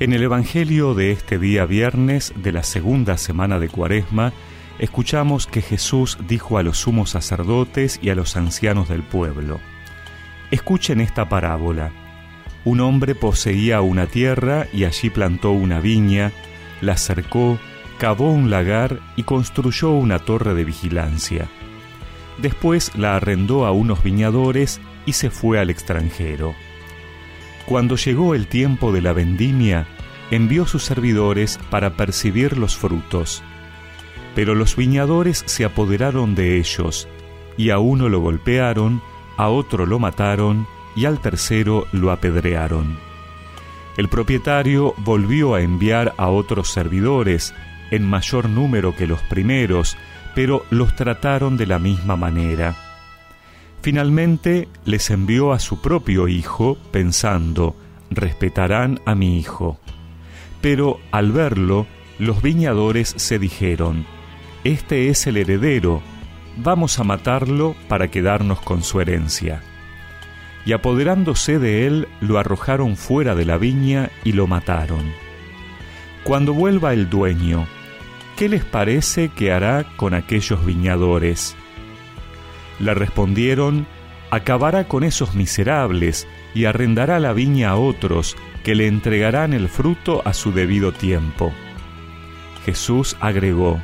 En el Evangelio de este día viernes de la segunda semana de Cuaresma, escuchamos que Jesús dijo a los sumos sacerdotes y a los ancianos del pueblo, Escuchen esta parábola. Un hombre poseía una tierra y allí plantó una viña, la cercó, cavó un lagar y construyó una torre de vigilancia. Después la arrendó a unos viñadores y se fue al extranjero. Cuando llegó el tiempo de la vendimia, envió sus servidores para percibir los frutos. Pero los viñadores se apoderaron de ellos, y a uno lo golpearon, a otro lo mataron, y al tercero lo apedrearon. El propietario volvió a enviar a otros servidores, en mayor número que los primeros, pero los trataron de la misma manera. Finalmente les envió a su propio hijo, pensando, respetarán a mi hijo. Pero al verlo, los viñadores se dijeron, Este es el heredero, vamos a matarlo para quedarnos con su herencia. Y apoderándose de él, lo arrojaron fuera de la viña y lo mataron. Cuando vuelva el dueño, ¿qué les parece que hará con aquellos viñadores? Le respondieron, acabará con esos miserables y arrendará la viña a otros que le entregarán el fruto a su debido tiempo. Jesús agregó,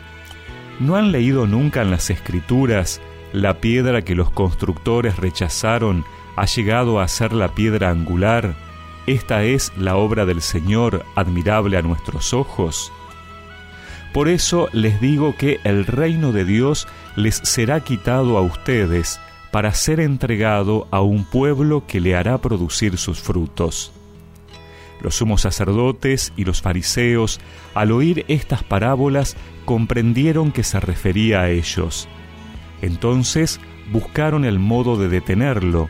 ¿no han leído nunca en las Escrituras la piedra que los constructores rechazaron ha llegado a ser la piedra angular? Esta es la obra del Señor admirable a nuestros ojos. Por eso les digo que el reino de Dios les será quitado a ustedes para ser entregado a un pueblo que le hará producir sus frutos. Los sumos sacerdotes y los fariseos, al oír estas parábolas, comprendieron que se refería a ellos. Entonces buscaron el modo de detenerlo,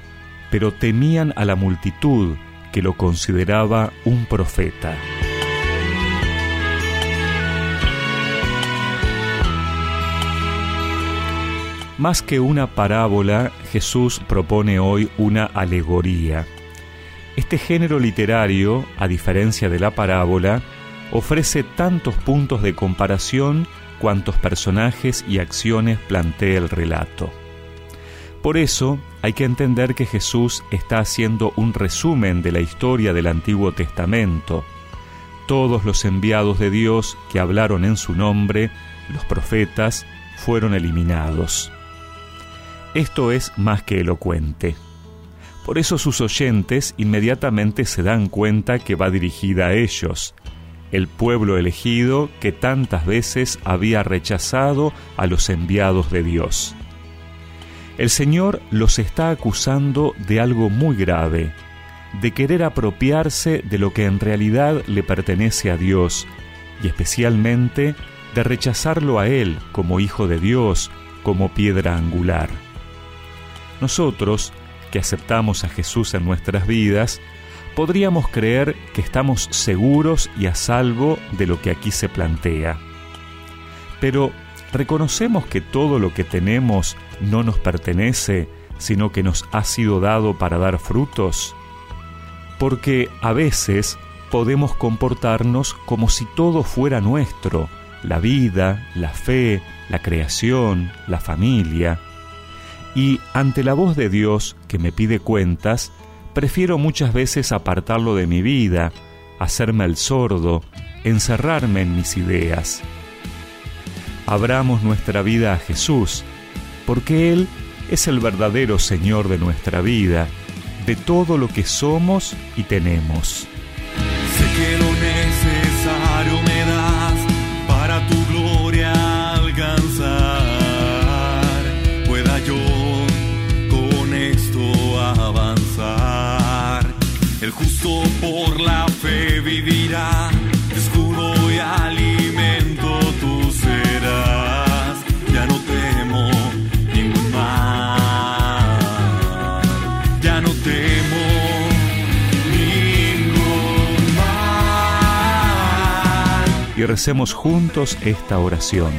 pero temían a la multitud que lo consideraba un profeta. Más que una parábola, Jesús propone hoy una alegoría. Este género literario, a diferencia de la parábola, ofrece tantos puntos de comparación cuantos personajes y acciones plantea el relato. Por eso hay que entender que Jesús está haciendo un resumen de la historia del Antiguo Testamento. Todos los enviados de Dios que hablaron en su nombre, los profetas, fueron eliminados. Esto es más que elocuente. Por eso sus oyentes inmediatamente se dan cuenta que va dirigida a ellos, el pueblo elegido que tantas veces había rechazado a los enviados de Dios. El Señor los está acusando de algo muy grave, de querer apropiarse de lo que en realidad le pertenece a Dios, y especialmente de rechazarlo a Él como Hijo de Dios, como piedra angular. Nosotros, que aceptamos a Jesús en nuestras vidas, podríamos creer que estamos seguros y a salvo de lo que aquí se plantea. Pero, ¿reconocemos que todo lo que tenemos no nos pertenece, sino que nos ha sido dado para dar frutos? Porque a veces podemos comportarnos como si todo fuera nuestro, la vida, la fe, la creación, la familia, y ante la voz de Dios que me pide cuentas, prefiero muchas veces apartarlo de mi vida, hacerme el sordo, encerrarme en mis ideas. Abramos nuestra vida a Jesús, porque Él es el verdadero Señor de nuestra vida, de todo lo que somos y tenemos. Por la fe vivirá, escudo y alimento tú serás. Ya no temo ningún mal, ya no temo ningún mal. Y recemos juntos esta oración.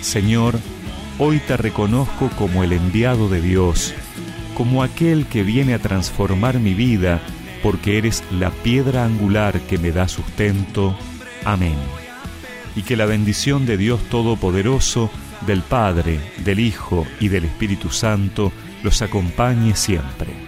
Señor, hoy te reconozco como el enviado de Dios, como aquel que viene a transformar mi vida porque eres la piedra angular que me da sustento. Amén. Y que la bendición de Dios Todopoderoso, del Padre, del Hijo y del Espíritu Santo los acompañe siempre.